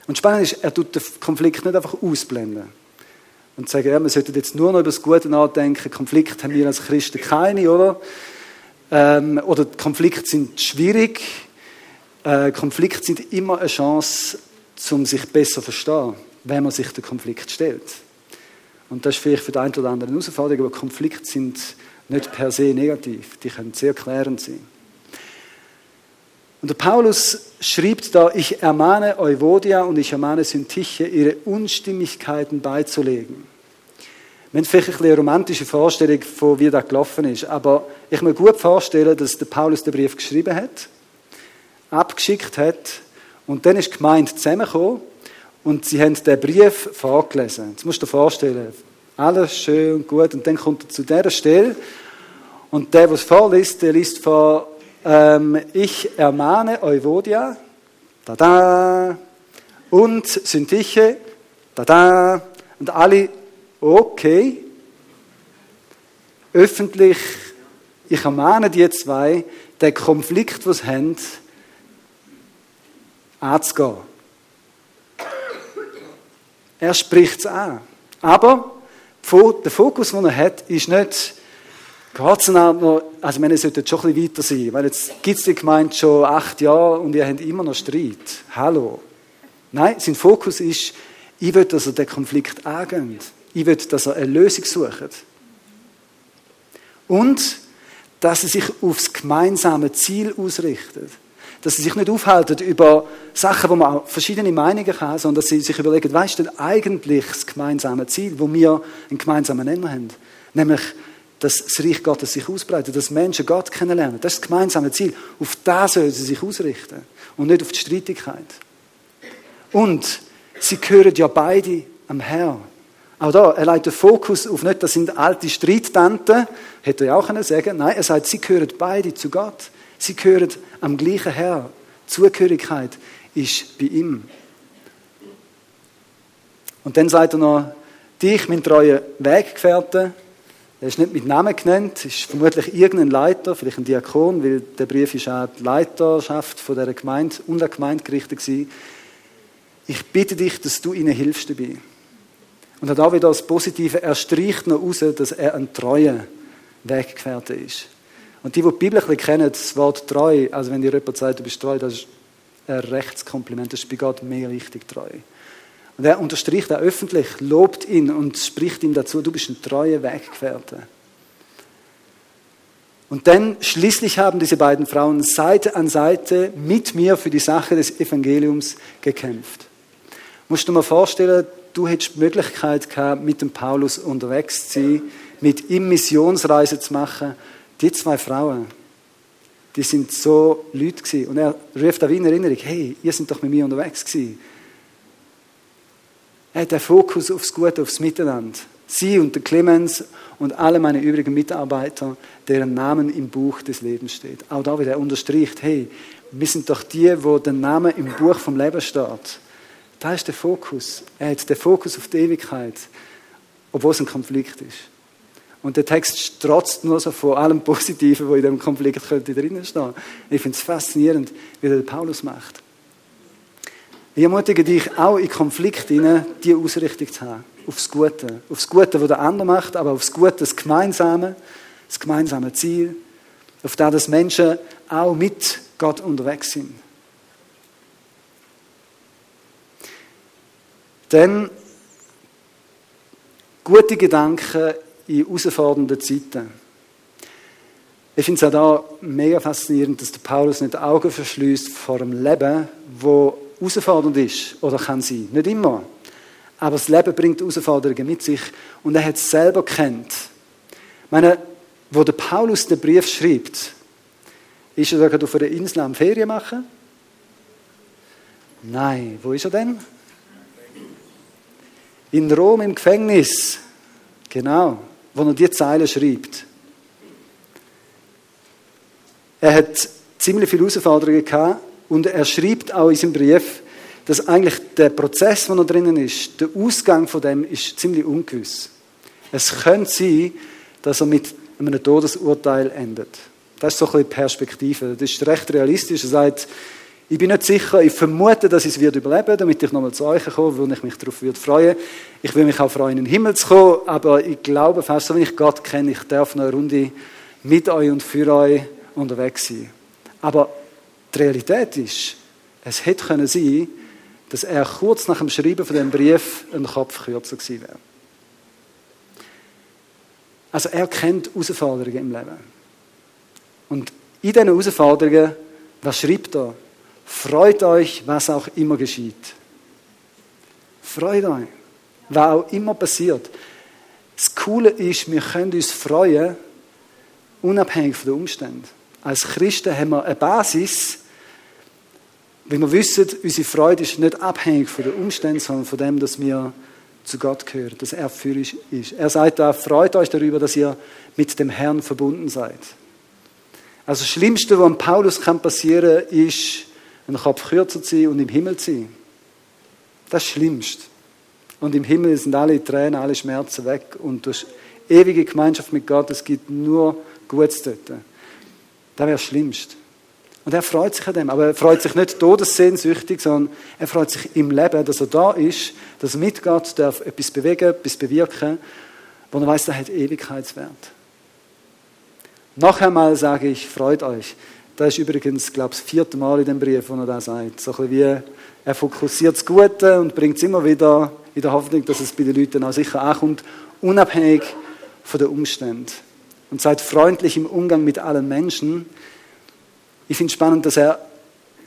Und spannend ist, er tut den Konflikt nicht einfach ausblenden und sagen, ja, wir sollten jetzt nur noch über das Gute nachdenken. Konflikte haben wir als Christen keine, oder? Ähm, oder Konflikte sind schwierig. Äh, Konflikte sind immer eine Chance, um sich besser zu verstehen, wenn man sich den Konflikt stellt. Und das ist vielleicht für den einen oder anderen eine Herausforderung, aber Konflikte sind nicht per se negativ. Die können sehr klärend sein. Und der Paulus schrieb da, ich ermahne Euvodia und ich ermahne Syntyche, ihre Unstimmigkeiten beizulegen. Wir haben vielleicht eine romantische Vorstellung von, wie das gelaufen ist, aber ich kann mir gut vorstellen, dass der Paulus den Brief geschrieben hat, abgeschickt hat und dann ist die Gemeinde zusammengekommen und sie haben den Brief vorgelesen. Jetzt musst du dir vorstellen, alles schön und gut und dann kommt er zu dieser Stelle und der, der es vorliest, der liest vor ähm, ich ermahne Euvodia, da da, und Syntyche, da da, und alle, okay, öffentlich, ich ermahne die zwei, den Konflikt, den sie haben, anzugehen. Er spricht es an. Aber der Fokus, den er hat, ist nicht, Geht es noch, also meine, es sollte schon ein bisschen weiter sein, weil jetzt gibt es die Gemeinde schon acht Jahre und ihr habt immer noch Streit. Hallo. Nein, sein Fokus ist, ich will, dass er den Konflikt angeht. Ich will, dass er eine Lösung sucht. Und, dass er sich aufs gemeinsame Ziel ausrichtet. Dass sie sich nicht aufhalten über Sachen, wo man auch verschiedene Meinungen haben, sondern dass sie sich überlegen, was ist denn eigentlich das gemeinsame Ziel, wo wir einen gemeinsamen Nenner haben? Nämlich, dass das Reich Gottes sich ausbreitet, dass Menschen Gott kennenlernen. Das ist das gemeinsame Ziel. Auf das sollen sie sich ausrichten und nicht auf die Streitigkeit. Und sie gehören ja beide am Herrn. Auch da, er legt den Fokus auf nicht, das sind alte Streit Mittante, hätte er auch können sagen. Nein, er sagt, sie gehören beide zu Gott. Sie gehören am gleichen Herr. Zugehörigkeit ist bei ihm. Und dann sagt er noch, dich, mein treuer Weggefährte, er ist nicht mit Namen genannt, ist vermutlich irgendein Leiter, vielleicht ein Diakon, weil der Brief ist auch die Leiterschaft von dieser Gemeinde und der Gemeinde gerichtet gewesen. Ich bitte dich, dass du ihnen hilfst dabei. Und hat auch wieder das Positive, er streicht noch raus, dass er ein treuer Weggefährte ist. Und die, die die Bibel kennen, das Wort treu, also wenn dir jemand sagt, du bist treu, das ist ein Rechtskompliment, das ist bei Gott mehr richtig treu. Und er unterstreicht auch öffentlich, lobt ihn und spricht ihm dazu, du bist ein treuer Weggefährte. Und dann schließlich haben diese beiden Frauen Seite an Seite mit mir für die Sache des Evangeliums gekämpft. Musst du dir mal vorstellen, du hättest die Möglichkeit gehabt, mit dem Paulus unterwegs zu sein, mit ihm Missionsreise zu machen. Die zwei Frauen, die sind so Leute gewesen. Und er ruft auch in Erinnerung, hey, ihr seid doch mit mir unterwegs gewesen. Er hat den Fokus aufs Gute, aufs Miteinander. Sie und der Clemens und alle meine übrigen Mitarbeiter, deren Namen im Buch des Lebens steht. Auch da wieder unterstricht, hey, wir sind doch die, wo der Name im Buch vom Leben steht. Da ist der Fokus. Er hat den Fokus auf die Ewigkeit, obwohl es ein Konflikt ist. Und der Text strotzt nur so von allem Positiven, was in dem Konflikt könnte drinnen stehen. Ich finde es faszinierend, wie der Paulus macht. Ich ermutige dich auch in Konflikten hinein, die Ausrichtung zu haben. Aufs Gute. Aufs Gute, was der andere macht, aber aufs Gute, das Gemeinsame, das gemeinsame Ziel. Auf das, dass Menschen auch mit Gott unterwegs sind. Denn gute Gedanken in herausfordernden Zeiten. Ich finde es auch da mega faszinierend, dass der Paulus nicht die Augen verschließt vor dem Leben, wo herausfordernd ist oder kann sein. Nicht immer. Aber das Leben bringt Herausforderungen mit sich und er hat es selber kennt. Ich meine, wo der Paulus den Brief schreibt, ist er da gerade auf einer Insel am Ferien machen? Nein, wo ist er denn? In Rom im Gefängnis. Genau, wo er die Zeilen schreibt. Er hat ziemlich viele Herausforderungen gehabt und er schreibt auch in seinem Brief, dass eigentlich der Prozess, der noch drinnen ist, der Ausgang von dem ist ziemlich ungewiss. Es könnte sein, dass er mit einem Todesurteil endet. Das ist so ein bisschen Perspektive. Das ist recht realistisch. Er sagt, ich bin nicht sicher, ich vermute, dass ich es wird überleben damit ich nochmal zu euch komme, würde ich mich darauf würde freuen. Ich will mich auch freuen, in den Himmel zu kommen, aber ich glaube fast, so wie ich Gott kenne, ich darf noch eine Runde mit euch und für euch unterwegs sein. Aber die Realität ist, es hätte können sein, dass er kurz nach dem Schreiben von dem Brief ein Kopf kürzer gewesen wäre. Also er kennt Herausforderungen im Leben. Und in diesen Herausforderungen, was schreibt er? Freut euch, was auch immer geschieht. Freut euch, was auch immer passiert. Das Coole ist, wir können uns freuen, unabhängig von den Umständen. Als Christen haben wir eine Basis, weil wir wissen, unsere Freude ist nicht abhängig von den Umständen, sondern von dem, dass wir zu Gott gehören, dass er für uns ist. Er sagt da, freut euch darüber, dass ihr mit dem Herrn verbunden seid. Also das Schlimmste, was Paulus kann passieren kann, ist, einen Kopf kürzer zu sein und im Himmel zu sein. Das ist das Schlimmste. Und im Himmel sind alle Tränen, alle Schmerzen weg und durch ewige Gemeinschaft mit Gott, es gibt nur Gutes dort. Das wäre das Schlimmste. Und er freut sich an dem. Aber er freut sich nicht todessehnsüchtig, sondern er freut sich im Leben, dass er da ist, dass er mit Gott darf etwas bewegen, etwas bewirken, wo er weiß, er hat Ewigkeitswert. Noch einmal sage ich, freut euch. Das ist übrigens, glaube ich, das vierte Mal in dem Brief, wo er das sagt. So ein wie, er fokussiert das Gute und bringt es immer wieder in der Hoffnung, dass es bei den Leuten auch sicher ankommt, unabhängig von den Umständen. Und seid freundlich im Umgang mit allen Menschen. Ich finde es spannend, dass er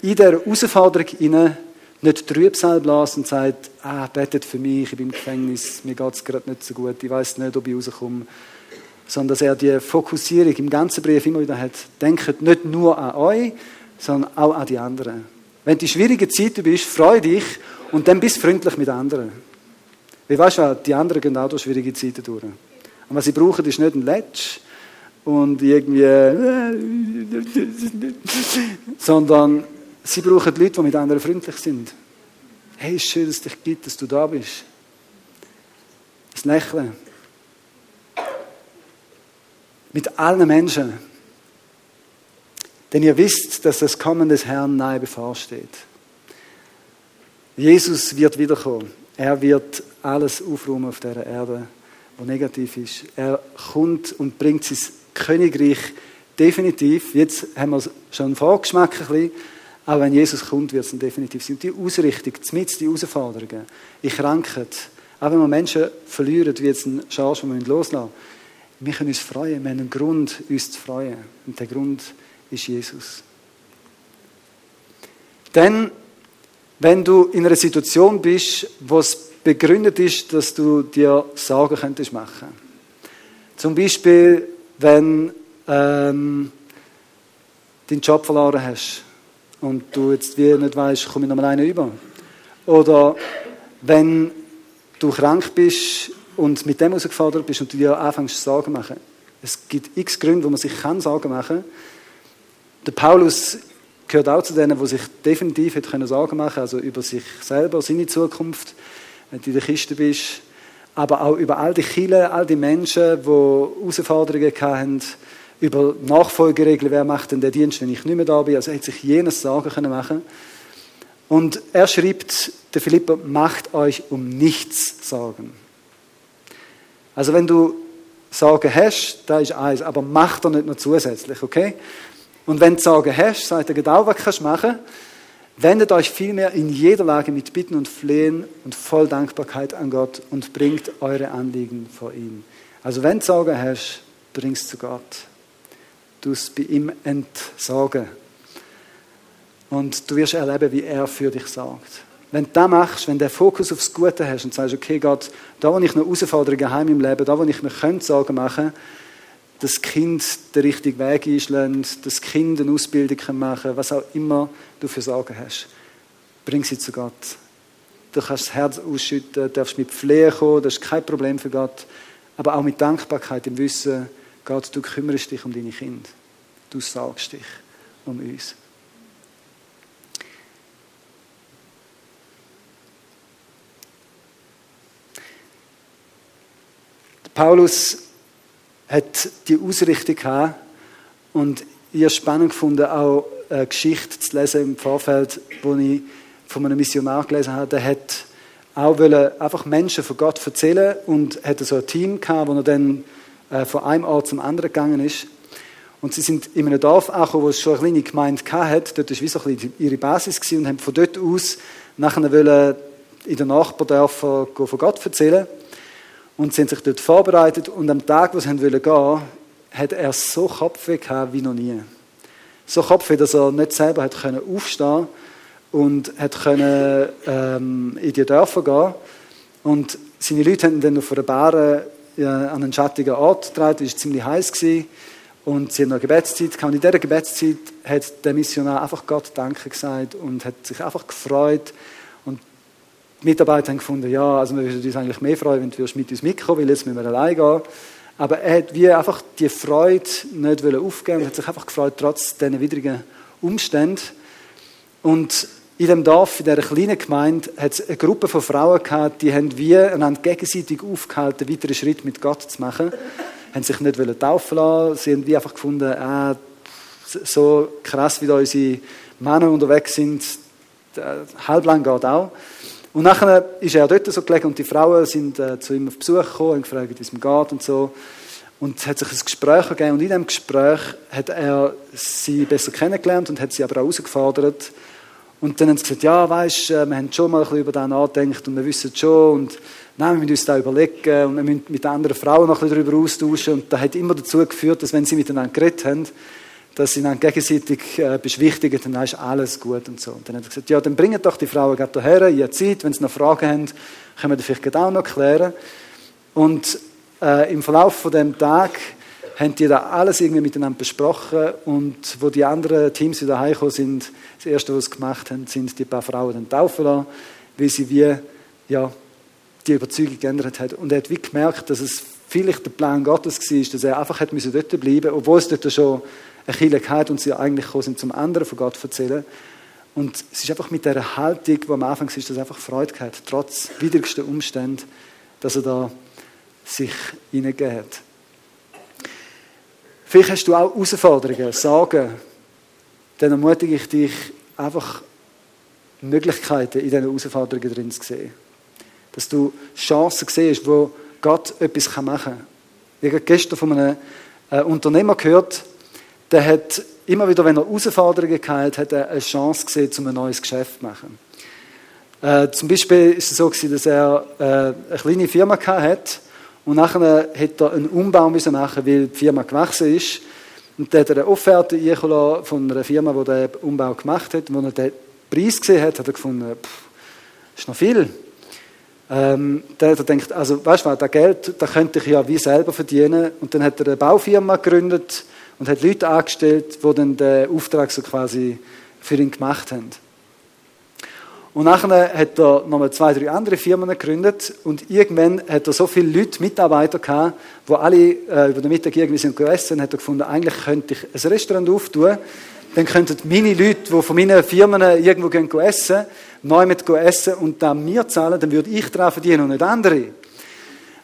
in der Herausforderung inne nicht Trübsal bläst und sagt, ah, betet für mich, ich bin im Gefängnis, mir geht es gerade nicht so gut, ich weiß nicht, ob ich rauskomme sondern dass er die Fokussierung im ganzen Brief immer wieder hat. Denkt nicht nur an euch, sondern auch an die anderen. Wenn du in schwierigen Zeiten bist, freu dich und dann bist freundlich mit anderen. Wie weißt du, die anderen gehen auch durch schwierige Zeiten durch. Und was sie brauchen, ist nicht ein Letsch und irgendwie, sondern sie brauchen Leute, die mit anderen freundlich sind. Hey, ist schön, dass es dich gibt, dass du da bist. Das Lächeln. Mit allen Menschen. Denn ihr wisst, dass das Kommen des Herrn nahe bevorsteht. Jesus wird wiederkommen. Er wird alles aufräumen auf dieser Erde, was negativ ist. Er kommt und bringt sein Königreich definitiv. Jetzt haben wir schon einen Vorgeschmack ein bisschen. Aber wenn Jesus kommt, wird es definitiv sein. Und die Ausrichtung, mit die Herausforderungen, in Krankheit, auch wenn wir Menschen verlieren, wie jetzt ein Charge, den wir loslassen müssen, wir können uns freuen. Wir haben einen Grund, uns zu freuen. Und der Grund ist Jesus. Denn, wenn du in einer Situation bist, wo es begründet ist, dass du dir Sorgen könntest machen. Zum Beispiel, wenn ähm, deinen Job verloren hast und du jetzt wie nicht weißt, komme ich noch mal einen über. Oder wenn du krank bist und mit dem herausgefordert bist und du dir anfängst Sorgen machen. Es gibt x Gründe, wo man sich kann Sorgen machen kann. Der Paulus gehört auch zu denen, die sich definitiv hätte Sorgen machen können, also über sich selber, seine Zukunft, wenn du in der Kiste bist, aber auch über all die Kinder, all die Menschen, die Herausforderungen hatten, über Nachfolgeregeln, wer macht denn den Dienst, wenn ich nicht mehr da bin. Also er hat sich jenes Sorgen können machen. Und er schreibt, der Philipper, macht euch um nichts Sorgen. Also wenn du Sorgen hast, da ist eins, aber mach doch nicht noch zusätzlich, okay? Und wenn du Sorgen hast, sagt er genau, was kannst du machen. Wendet euch vielmehr in jeder Lage mit Bitten und Flehen und voll Dankbarkeit an Gott und bringt eure Anliegen vor ihn. Also wenn du Sorgen hast, bringst zu Gott du es bei ihm entsorgen. Und du wirst erleben, wie er für dich sorgt. Wenn du das machst, wenn du den Fokus aufs Gute hast und sagst, okay Gott, da wo ich noch Herausforderungen habe im Leben, da wo ich mir Sorgen machen könnte, das Kind den richtigen Weg einschlägt, das Kind eine Ausbildung machen kann, was auch immer du für Sorgen hast, bring sie zu Gott. Du kannst das Herz ausschütten, darfst mit Flehen kommen, das ist kein Problem für Gott, aber auch mit Dankbarkeit im Wissen, Gott, du kümmerst dich um deine Kinder. Du sagst dich um uns. Paulus hat die Ausrichtung gehabt und ich habe spannend gefunden, auch eine Geschichte zu lesen im Vorfeld, wo ich von einem Missionar gelesen habe, der hat auch einfach Menschen von Gott erzählen und hatte so ein Team gehabt, wo er dann äh, von einem Ort zum anderen gegangen ist. Und sie sind in einem Dorf angekommen, wo es schon eine kleine Gemeinde hatte. Dort war wie so ein ihre Basis und haben von dort aus nachher wollen in den Nachbardörfern von Gott erzählen. Und sie haben sich dort vorbereitet und am Tag, wo sie gehen wollten, hat er so Kopfweh gehabt wie noch nie. So Kopfweh, dass er nicht selber hat können aufstehen und hat können, ähm, in die Dörfer gehen. Und seine Leute haben dann auf einer Bahre an einen schattigen Ort getragen, es war ziemlich heiß gewesen, und sie hatten noch Gebetszeit gehabt. Und in dieser Gebetszeit hat der Missionar einfach Gott Danke gesagt und hat sich einfach gefreut. Die Mitarbeiter haben gefunden, ja, also wir würden uns eigentlich mehr freuen, wenn du mit uns mitkommen weil jetzt müssen wir allein gehen. Aber er hat wie einfach die Freude nicht aufgeben und hat sich einfach gefreut, trotz diesen widrigen Umständen. Und in dem Dorf, in dieser kleinen Gemeinde, hat es eine Gruppe von Frauen gehabt, die haben wie einander gegenseitig aufgehalten, einen weiteren Schritt mit Gott zu machen. haben sich nicht taufen lassen. Sie haben wie einfach gefunden, äh, so krass, wie da unsere Männer unterwegs sind, halblang geht auch. Und nachher ist er dort so gelegen und die Frauen sind äh, zu ihm auf Besuch gekommen und gefragt, wie es ihm geht und so. Und es hat sich ein Gespräch gegeben und in diesem Gespräch hat er sie besser kennengelernt und hat sie aber auch herausgefordert, und dann haben sie gesagt, ja, weißt, äh, wir haben schon mal ein bisschen über das nachgedacht und wir wissen schon und nein, wir müssen uns da überlegen und wir müssen mit anderen Frauen noch ein bisschen darüber austauschen. Und das hat immer dazu geführt, dass wenn sie miteinander geredet haben, dass sie dann gegenseitig äh, beschwichtigen, dann ist alles gut und so. Und dann hat er gesagt, ja, dann bringen doch die Frauen gerade hierher, ihr Zeit, wenn sie noch Fragen haben, können wir das vielleicht auch noch klären. Und äh, im Verlauf von dem Tag haben die da alles irgendwie miteinander besprochen und wo die anderen Teams wieder heimgekommen sind, das Erste, was sie gemacht haben, sind die paar Frauen dann taufen lassen, weil sie wie, ja, die Überzeugung geändert hat. Und er hat wie gemerkt, dass es vielleicht der Plan Gottes war, dass er einfach hätte dort bleiben müssen, obwohl es dort schon eine Kirche hatte und sie eigentlich gekommen sind, zum anderen von Gott zu erzählen. Und es ist einfach mit dieser Haltung, die am Anfang ist, dass einfach Freude hat, trotz widrigsten Umständen, dass er da sich hineingegeben hat. Vielleicht hast du auch Herausforderungen, Sorgen. Dann ermutige ich dich, einfach Möglichkeiten in diesen Herausforderungen drin zu sehen. Dass du Chancen siehst, wo Gott etwas machen kann. Ich habe gestern von einem äh, Unternehmer gehört, der hat immer wieder, wenn er Herausforderungen hatte, hat er eine Chance gesehen, um ein neues Geschäft zu machen. Äh, zum Beispiel ist es so gewesen, dass er äh, eine kleine Firma hatte und nachher hat er einen Umbau müssen machen, weil die Firma gewachsen ist. Und dann hat er eine Offerte von einer Firma, die den Umbau gemacht hat. Und als er den Preis gesehen hat, hat er gefunden, pff, ist noch viel. Ähm, dann hat er gedacht, also weißt du das Geld, das könnte ich ja wie selber verdienen. Und dann hat er eine Baufirma gegründet und hat Leute angestellt, die dann den Auftrag so quasi für ihn gemacht haben. Und nachher hat er nochmal zwei, drei andere Firmen gegründet und irgendwann hat er so viele Leute, Mitarbeiter gehabt, die alle äh, über den Mittag irgendwie sind gegessen, hat er gefunden, eigentlich könnte ich ein Restaurant auftun, dann könnten meine Leute, die von meinen Firmen irgendwo gehen essen, neu mit essen und dann mir zahlen, dann würde ich daran verdienen und nicht andere.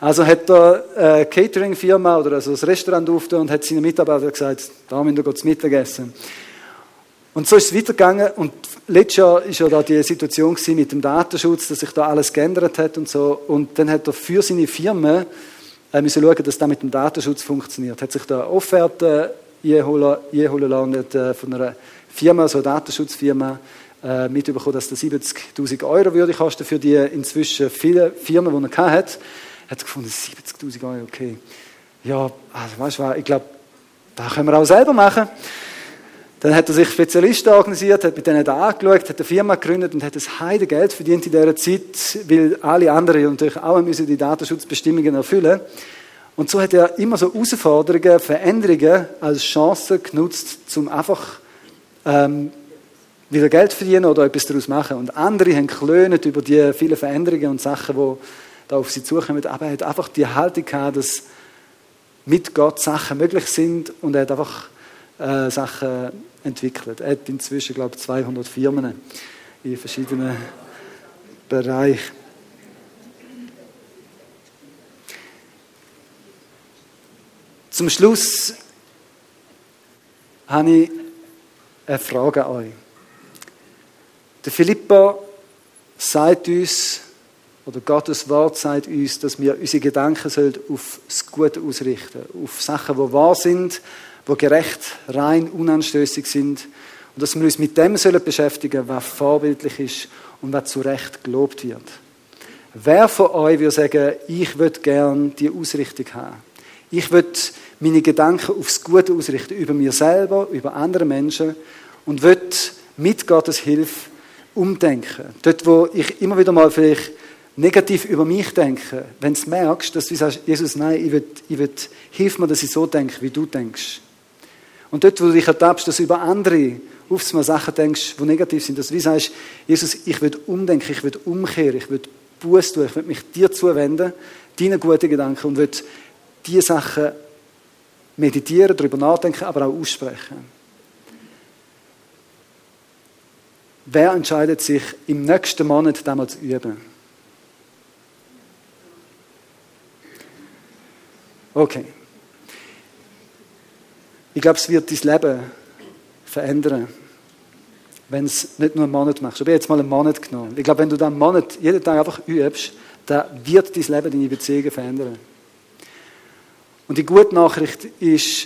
Also hat er eine Catering-Firma oder also ein Restaurant aufgetan und hat seinen Mitarbeitern gesagt, da müssen wir zu Mittagessen. Und so ist es weitergegangen und letztes Jahr war ja da die Situation mit dem Datenschutz, dass sich da alles geändert hat und so. Und dann hat er für seine Firma äh, müssen schauen, dass das mit dem Datenschutz funktioniert. Hat sich da Offerte einholen lassen äh, von einer Firma, so eine Datenschutzfirma, äh, mitbekommen, dass das 70.000 Euro würde kosten für die inzwischen viele Firmen, die er hatte hat gefunden, 70.000 Euro, okay. Ja, also weißt du, ich glaube, das können wir auch selber machen. Dann hat er sich Spezialisten organisiert, hat mit denen da angeschaut, hat eine Firma gegründet und hat das Heide Geld verdient in dieser Zeit, weil alle anderen natürlich auch müssen die Datenschutzbestimmungen erfüllen. Und so hat er immer so Herausforderungen, Veränderungen als Chance genutzt, um einfach ähm, wieder Geld verdienen oder etwas daraus machen. Und andere haben geklönt über die vielen Veränderungen und Sachen, die da auf sie zukommen. Aber er hat einfach die Haltung gehabt, dass mit Gott Sachen möglich sind und er hat einfach äh, Sachen entwickelt. Er hat inzwischen, glaube ich, 200 Firmen in verschiedenen Bereichen. Zum Schluss habe ich eine Frage an euch. Der Philippa sagt uns, oder Gottes Wort sagt uns, dass wir unsere Gedanken auf das Gute ausrichten, auf Sachen, die wahr sind, die gerecht, rein, unanstößig sind. Und dass wir uns mit dem sollen beschäftigen, was vorbildlich ist und was zu Recht gelobt wird. Wer von euch würde sagen, ich würde gern die Ausrichtung haben? Ich würde meine Gedanken aufs Gute ausrichten, über mir selber, über andere Menschen und würde mit Gottes Hilfe umdenken. Dort, wo ich immer wieder mal vielleicht negativ über mich denke, wenn du merkst, dass du sagst, Jesus, nein, ich will, ich will, hilf mir, dass ich so denke, wie du denkst. Und dort, wo du dich ertappst, dass du über andere aufs Mal Sachen denkst, die negativ sind, dass du wie sagst, Jesus, ich will umdenken, ich will umkehren, ich will Buß tun, ich will mich dir zuwenden, deinen guten Gedanken und will diese Sachen meditieren, darüber nachdenken, aber auch aussprechen. Wer entscheidet sich, im nächsten Monat damals zu üben? Okay. Ich glaube, es wird dein Leben verändern, wenn es nicht nur einen Monat machst. Ich habe jetzt mal einen Monat genommen. Ich glaube, wenn du dann einen Monat jeden Tag einfach übst, dann wird dein Leben deine Beziehungen verändern. Und die gute Nachricht ist,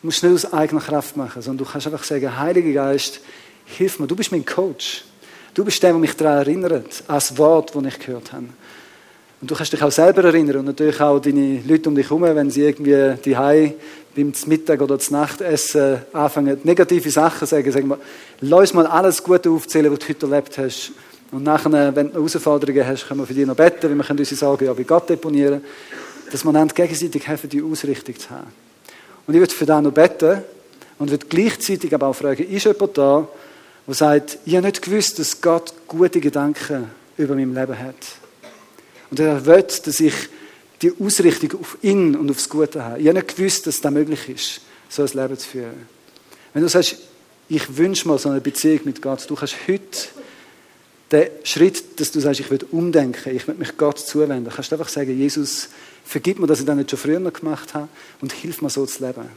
du musst nicht aus eigener Kraft machen, sondern du kannst einfach sagen, Heiliger Geist, hilf mir, du bist mein Coach. Du bist der, der mich daran erinnert, an das Wort, das ich gehört habe. Und du kannst dich auch selber erinnern und natürlich auch deine Leute um dich herum, wenn sie irgendwie die Hai beim Mittag oder zum Nachtessen anfangen, negative Sachen zu sagen, sagen wir, lass mal alles Gute aufzählen, was du heute erlebt hast. Und nachher, wenn du Herausforderungen hast, können wir für dich noch beten, weil wir können unsere Sorgen ja bei Gott deponieren, dass wir dann gegenseitig helfen, die Ausrichtung zu haben. Und ich würde für das noch beten und würde gleichzeitig aber auch fragen, ist jemand da, der sagt, ich habe nicht gewusst, dass Gott gute Gedanken über mein Leben hat. Und er will, dass ich die Ausrichtung auf ihn und aufs Gute haben. Ich habe nicht gewusst, dass das möglich ist, so ein Leben zu führen. Wenn du sagst, ich wünsche mir so eine Beziehung mit Gott, du kannst heute den Schritt, dass du sagst, ich will umdenken, ich will mich Gott zuwenden, kannst du einfach sagen, Jesus, vergib mir, dass ich das nicht schon früher gemacht habe und hilf mir so zu leben.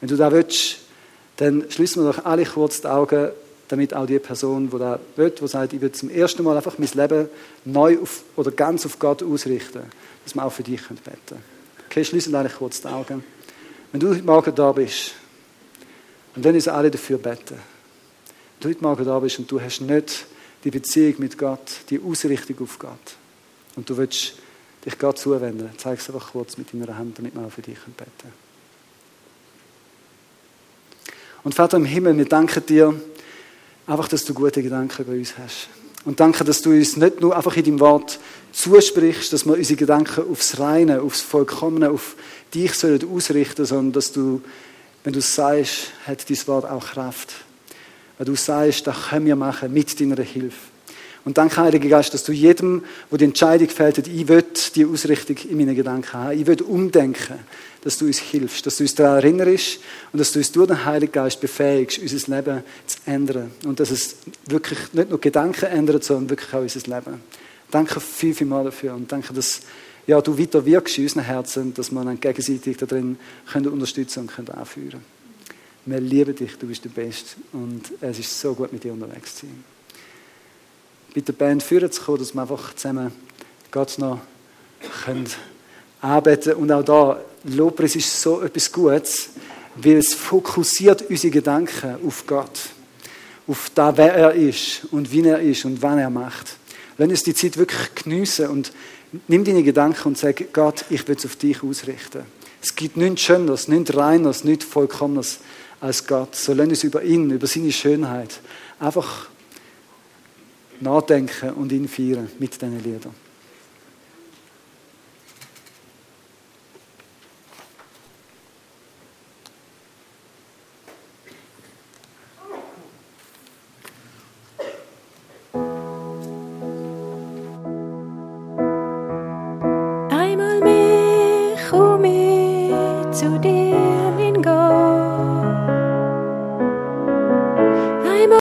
Wenn du da willst, dann schließen wir doch alle kurz die Augen, damit auch die Person, die da will, die sagt, ich will zum ersten Mal einfach mein Leben neu auf, oder ganz auf Gott ausrichten, dass wir auch für dich beten können. Okay, schließen alle kurz die Augen. Wenn du heute Morgen da bist, und dann ist alle dafür beten. Wenn du heute Morgen da bist und du hast nicht die Beziehung mit Gott, die Ausrichtung auf Gott, und du willst dich Gott zuwenden, zeig es einfach kurz mit deiner Hand, damit wir auch für dich beten können. Und Vater im Himmel, wir danken dir einfach, dass du gute Gedanken über uns hast. Und danke, dass du uns nicht nur einfach in deinem Wort zusprichst, dass wir unsere Gedanken aufs Reine, aufs Vollkommene, auf dich sollen ausrichten, sondern dass du, wenn du es sagst, hat dein Wort auch Kraft. Wenn du sagst, das können wir machen mit deiner Hilfe. Und danke, Heiliger Geist, dass du jedem, wo die Entscheidung fällt, ich will die Ausrichtung in meinen Gedanken haben, ich will umdenken, dass du uns hilfst, dass du uns daran erinnerst und dass du uns durch den Heiligen Geist befähigst, unser Leben zu ändern. Und dass es wirklich nicht nur Gedanken ändert, sondern wirklich auch unser Leben. Danke viel, viel mal dafür und danke, dass ja, du weiter wirkst in unseren Herzen, dass wir uns gegenseitig darin können unterstützen und können anführen. Wir lieben dich, du bist der Beste und es ist so gut, mit dir unterwegs zu sein mit der Band führen zu kommen, dass wir einfach zusammen Gott noch können arbeiten Und auch da, Lobpreis ist so etwas Gutes, weil es fokussiert unsere Gedanken auf Gott. Auf da, wer er ist und wie er ist und wann er macht. Lass uns die Zeit wirklich geniessen und nimm deine Gedanken und sag, Gott, ich will es auf dich ausrichten. Es gibt nichts Schöneres, nichts Reines, nichts Vollkommenes als Gott. So lass uns über ihn, über seine Schönheit einfach nachdenken und ihn feiern mit diesen Liedern. Einmal mehr komm ich zu dir.